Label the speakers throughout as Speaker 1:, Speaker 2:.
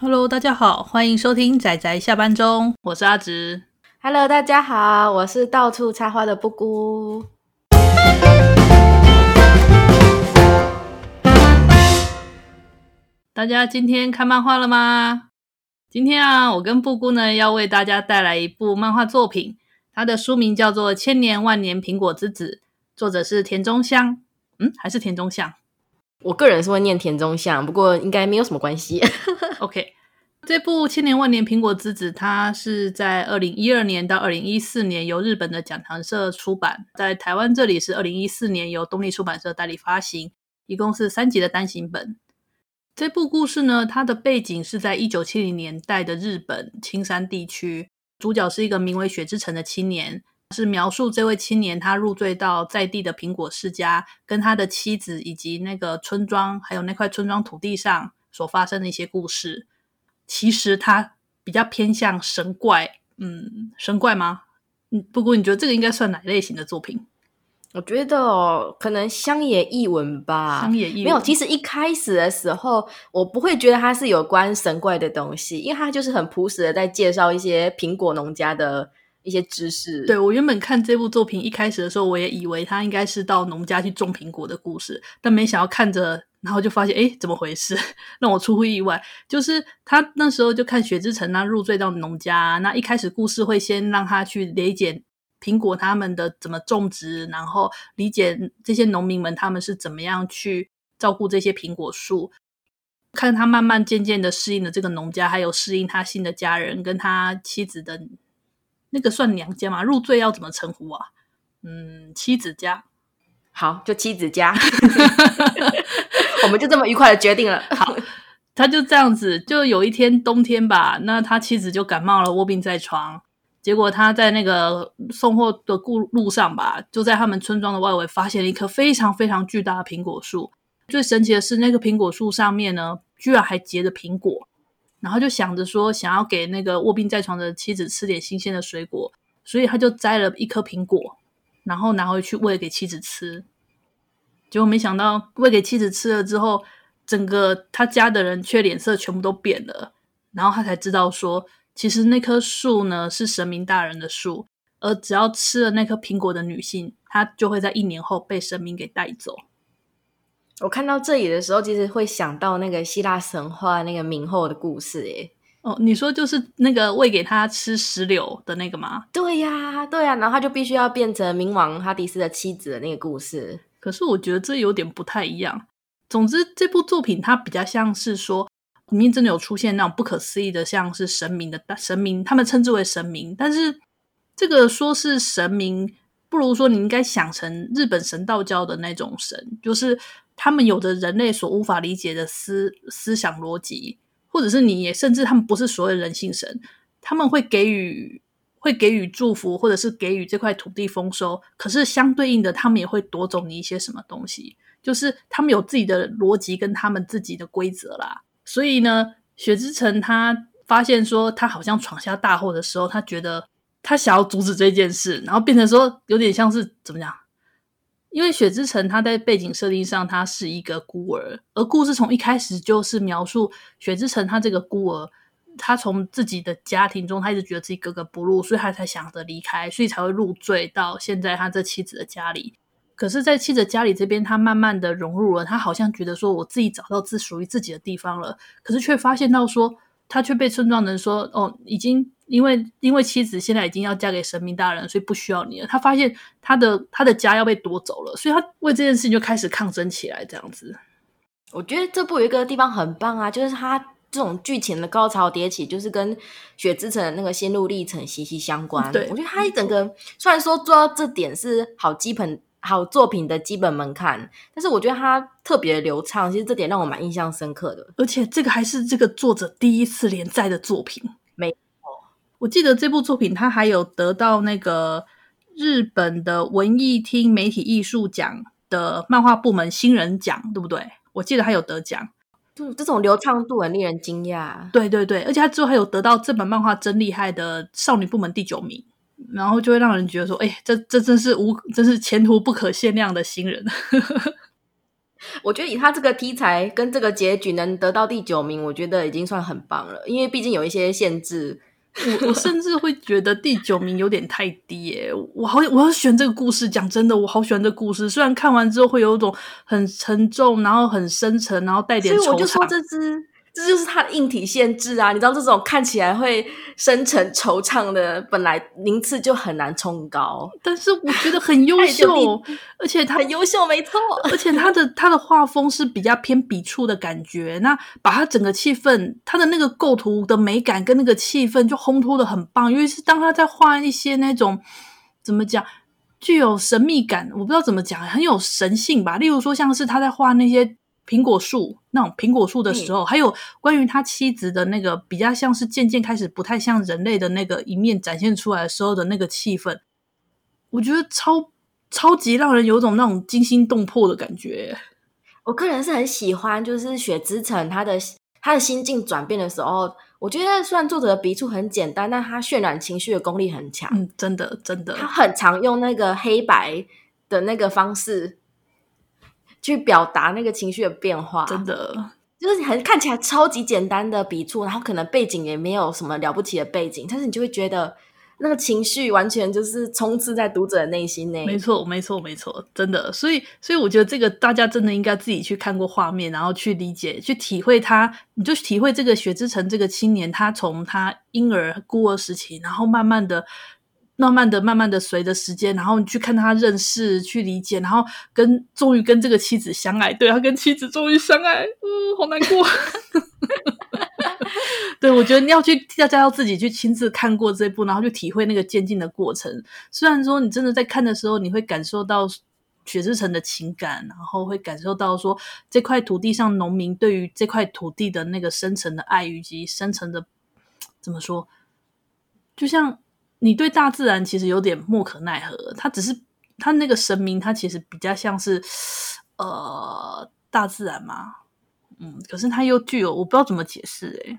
Speaker 1: Hello，大家好，欢迎收听仔仔下班中，我是阿直。
Speaker 2: Hello，大家好，我是到处插花的布姑。
Speaker 1: 大家今天看漫画了吗？今天啊，我跟布姑呢要为大家带来一部漫画作品，它的书名叫做《千年万年苹果之子》，作者是田中香。嗯，还是田中香？
Speaker 2: 我个人是会念田中相，不过应该没有什么关系。
Speaker 1: OK，这部《千年万年苹果之子》它是在二零一二年到二零一四年由日本的讲堂社出版，在台湾这里是二零一四年由东立出版社代理发行，一共是三集的单行本。这部故事呢，它的背景是在一九七零年代的日本青山地区，主角是一个名为雪之城的青年。是描述这位青年，他入赘到在地的苹果世家，跟他的妻子以及那个村庄，还有那块村庄土地上所发生的一些故事。其实他比较偏向神怪，嗯，神怪吗？嗯，不过你觉得这个应该算哪类型的作品？
Speaker 2: 我觉得哦，可能乡野异闻吧。
Speaker 1: 乡野异闻
Speaker 2: 没有。其实一开始的时候，我不会觉得它是有关神怪的东西，因为它就是很朴实的在介绍一些苹果农家的。一些知识，
Speaker 1: 对，我原本看这部作品一开始的时候，我也以为他应该是到农家去种苹果的故事，但没想到看着，然后就发现，哎，怎么回事？让我出乎意外。就是他那时候就看雪之城他入赘到农家，那一开始故事会先让他去理解苹果他们的怎么种植，然后理解这些农民们他们是怎么样去照顾这些苹果树，看他慢慢渐渐的适应了这个农家，还有适应他新的家人跟他妻子的。那个算娘家吗？入赘要怎么称呼啊？嗯，妻子家，
Speaker 2: 好，就妻子家，我们就这么愉快的决定了。
Speaker 1: 好，他就这样子，就有一天冬天吧，那他妻子就感冒了，卧病在床。结果他在那个送货的路路上吧，就在他们村庄的外围发现了一棵非常非常巨大的苹果树。最神奇的是，那个苹果树上面呢，居然还结着苹果。然后就想着说，想要给那个卧病在床的妻子吃点新鲜的水果，所以他就摘了一颗苹果，然后拿回去喂给妻子吃。结果没想到喂给妻子吃了之后，整个他家的人却脸色全部都变了。然后他才知道说，其实那棵树呢是神明大人的树，而只要吃了那颗苹果的女性，她就会在一年后被神明给带走。
Speaker 2: 我看到这里的时候，其实会想到那个希腊神话那个冥后的故事，诶
Speaker 1: 哦，你说就是那个喂给他吃石榴的那个吗？
Speaker 2: 对呀，对呀，然后他就必须要变成冥王哈迪斯的妻子的那个故事。
Speaker 1: 可是我觉得这有点不太一样。总之，这部作品它比较像是说，里面真的有出现那种不可思议的，像是神明的神明，他们称之为神明。但是这个说是神明，不如说你应该想成日本神道教的那种神，就是。他们有着人类所无法理解的思思想逻辑，或者是你也甚至他们不是所谓人性神，他们会给予会给予祝福，或者是给予这块土地丰收。可是相对应的，他们也会夺走你一些什么东西，就是他们有自己的逻辑跟他们自己的规则啦。所以呢，雪之城他发现说他好像闯下大祸的时候，他觉得他想要阻止这件事，然后变成说有点像是怎么样？因为雪之城他在背景设定上，他是一个孤儿，而故事从一开始就是描述雪之城他这个孤儿，他从自己的家庭中，他一直觉得自己格格不入，所以他才想着离开，所以才会入赘到现在他这妻子的家里。可是，在妻子家里这边，他慢慢的融入了，他好像觉得说，我自己找到自属于自己的地方了，可是却发现到说，他却被村庄人说，哦，已经。因为因为妻子现在已经要嫁给神明大人，所以不需要你了。他发现他的他的家要被夺走了，所以他为这件事情就开始抗争起来。这样子，
Speaker 2: 我觉得这部有一个地方很棒啊，就是他这种剧情的高潮迭起，就是跟雪之城的那个心路历程息息相关。
Speaker 1: 对，
Speaker 2: 我觉得他一整个虽然说做到这点是好基本好作品的基本门槛，但是我觉得他特别流畅，其实这点让我蛮印象深刻的。
Speaker 1: 而且这个还是这个作者第一次连载的作品。我记得这部作品，它还有得到那个日本的文艺厅媒体艺术奖的漫画部门新人奖，对不对？我记得还有得奖，
Speaker 2: 就这种流畅度很令人惊讶。
Speaker 1: 对对对，而且他之后还有得到这本漫画真厉害的少女部门第九名，然后就会让人觉得说，哎，这这真是无，真是前途不可限量的新人。
Speaker 2: 我觉得以他这个题材跟这个结局能得到第九名，我觉得已经算很棒了。因为毕竟有一些限制，
Speaker 1: 我我甚至会觉得第九名有点太低耶。我好，我要选这个故事。讲真的，我好喜欢这个故事。虽然看完之后会有一种很沉重，然后很深沉，然后带点。
Speaker 2: 所以我就说这支。这就是它的硬体限制啊！你知道这种看起来会深沉惆怅的，本来名次就很难冲高。
Speaker 1: 但是我觉得很优秀，而且他
Speaker 2: 很优秀，没错。
Speaker 1: 而且他的他的画风是比较偏笔触的感觉，那把他整个气氛，他的那个构图的美感跟那个气氛就烘托的很棒。因为是当他在画一些那种怎么讲，具有神秘感，我不知道怎么讲，很有神性吧。例如说，像是他在画那些。苹果树那种苹果树的时候，还有关于他妻子的那个比较像是渐渐开始不太像人类的那个一面展现出来的时候的那个气氛，我觉得超超级让人有种那种惊心动魄的感觉。
Speaker 2: 我个人是很喜欢，就是雪之城他的他的心境转变的时候，我觉得虽然作者的笔触很简单，但他渲染情绪的功力很强。
Speaker 1: 嗯，真的真的，
Speaker 2: 他很常用那个黑白的那个方式。去表达那个情绪的变化，
Speaker 1: 真的
Speaker 2: 就是很看起来超级简单的笔触，然后可能背景也没有什么了不起的背景，但是你就会觉得那个情绪完全就是充斥在读者的内心内。
Speaker 1: 没错，没错，没错，真的。所以，所以我觉得这个大家真的应该自己去看过画面，然后去理解、去体会他，你就体会这个雪之城这个青年，他从他婴儿孤儿时期，然后慢慢的。慢慢的、慢慢的，随着时间，然后你去看他认识、去理解，然后跟终于跟这个妻子相爱。对，他跟妻子终于相爱，嗯，好难过。对，我觉得你要去，大家要自己去亲自看过这部，然后去体会那个渐进的过程。虽然说你真的在看的时候，你会感受到雪之城的情感，然后会感受到说这块土地上农民对于这块土地的那个深层的爱，以及深层的怎么说，就像。你对大自然其实有点莫可奈何，它只是它那个神明，它其实比较像是呃大自然嘛，嗯，可是它又具有我不知道怎么解释诶、欸，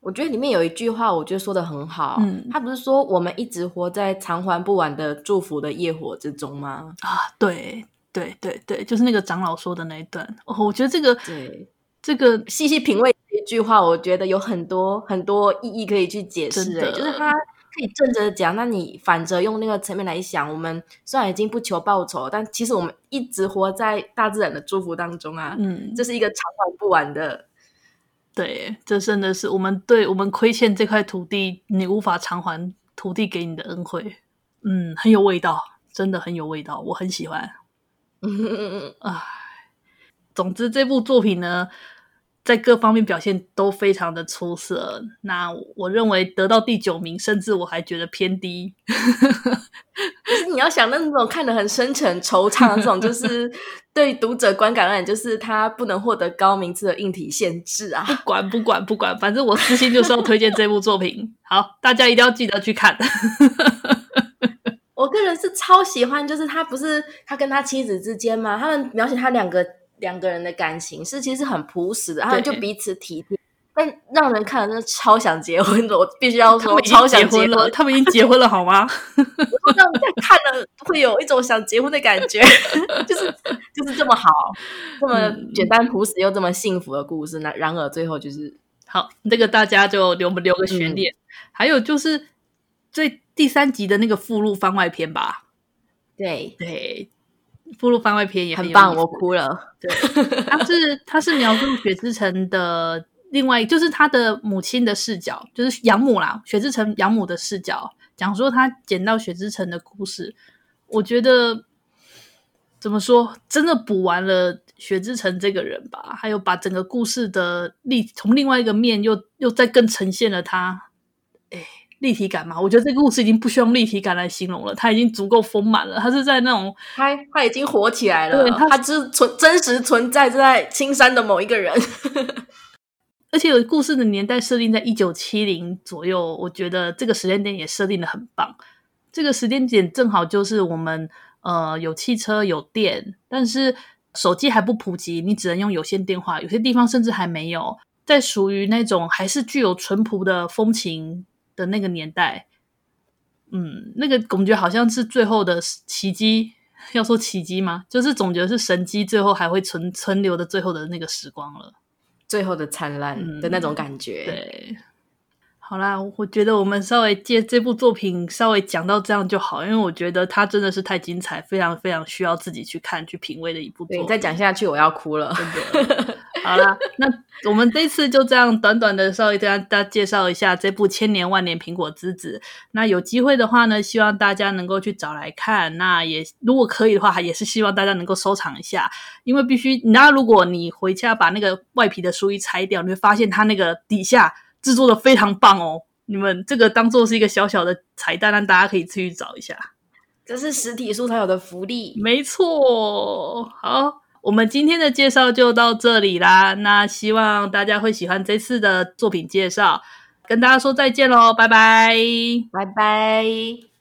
Speaker 2: 我觉得里面有一句话，我觉得说的很好，嗯，他不是说我们一直活在偿还不完的祝福的业火之中吗？
Speaker 1: 啊，对对对对，就是那个长老说的那一段，哦，我觉得这个
Speaker 2: 对
Speaker 1: 这个
Speaker 2: 细细品味这句话，我觉得有很多很多意义可以去解释，欸，就是他。可以正着讲，那你反着用那个层面来想，我们虽然已经不求报酬，但其实我们一直活在大自然的祝福当中啊。嗯，这是一个偿还不完的。
Speaker 1: 对，这真的是我们对我们亏欠这块土地，你无法偿还土地给你的恩惠。嗯，很有味道，真的很有味道，我很喜欢。嗯 唉，总之这部作品呢。在各方面表现都非常的出色，那我认为得到第九名，甚至我还觉得偏低。
Speaker 2: 就是你要想那种看得很深沉、惆怅的这种，就 是对读者观感而言，就是他不能获得高名次的硬体限制啊。
Speaker 1: 不管不管不管，反正我私心就是要推荐这部作品。好，大家一定要记得去看。
Speaker 2: 我个人是超喜欢，就是他不是他跟他妻子之间嘛？他们描写他两个。两个人的感情是其实很朴实的，他们就彼此体贴，但让人看了真的超想结婚的。我必须要说，超想结婚了，
Speaker 1: 他们已经结婚了，好吗？
Speaker 2: 让人看了会有一种想结婚的感觉，就是就是这么好，这么简单朴实又这么幸福的故事。那然而最后就是
Speaker 1: 好，那个大家就留不留个悬念。嗯、还有就是最第三集的那个附录番外篇吧，
Speaker 2: 对
Speaker 1: 对。附录番外篇也很，
Speaker 2: 很棒，我哭了。
Speaker 1: 对，他是他是描述雪之城的另外，就是他的母亲的视角，就是养母啦，雪之城养母的视角，讲说他捡到雪之城的故事。我觉得怎么说，真的补完了雪之城这个人吧，还有把整个故事的立从另外一个面又又再更呈现了他。哎。立体感嘛，我觉得这个故事已经不需要用立体感来形容了，它已经足够丰满了。它是在那种，
Speaker 2: 它它已经火起来了，对，它是存真实存在在青山的某一个人，
Speaker 1: 而且有故事的年代设定在一九七零左右，我觉得这个时间点也设定的很棒。这个时间点正好就是我们呃有汽车有电，但是手机还不普及，你只能用有线电话，有些地方甚至还没有，在属于那种还是具有淳朴的风情。的那个年代，嗯，那个感觉好像是最后的奇迹，要说奇迹吗？就是总觉得是神机，最后还会存存留的最后的那个时光了，
Speaker 2: 最后的灿烂的那种感觉。
Speaker 1: 嗯、对。好啦，我觉得我们稍微借这部作品稍微讲到这样就好，因为我觉得它真的是太精彩，非常非常需要自己去看去品味的一部作品。
Speaker 2: 再讲下去我要哭了。
Speaker 1: 真的。好啦，那我们这次就这样短短的稍微跟大家介绍一下这部《千年万年苹果之子》。那有机会的话呢，希望大家能够去找来看。那也如果可以的话，也是希望大家能够收藏一下，因为必须，那如果你回家把那个外皮的书一拆掉，你会发现它那个底下。制作的非常棒哦！你们这个当做是一个小小的彩蛋，让大家可以去找一下。
Speaker 2: 这是实体书才有的福利，
Speaker 1: 没错。好，我们今天的介绍就到这里啦。那希望大家会喜欢这次的作品介绍，跟大家说再见喽，拜拜，
Speaker 2: 拜拜。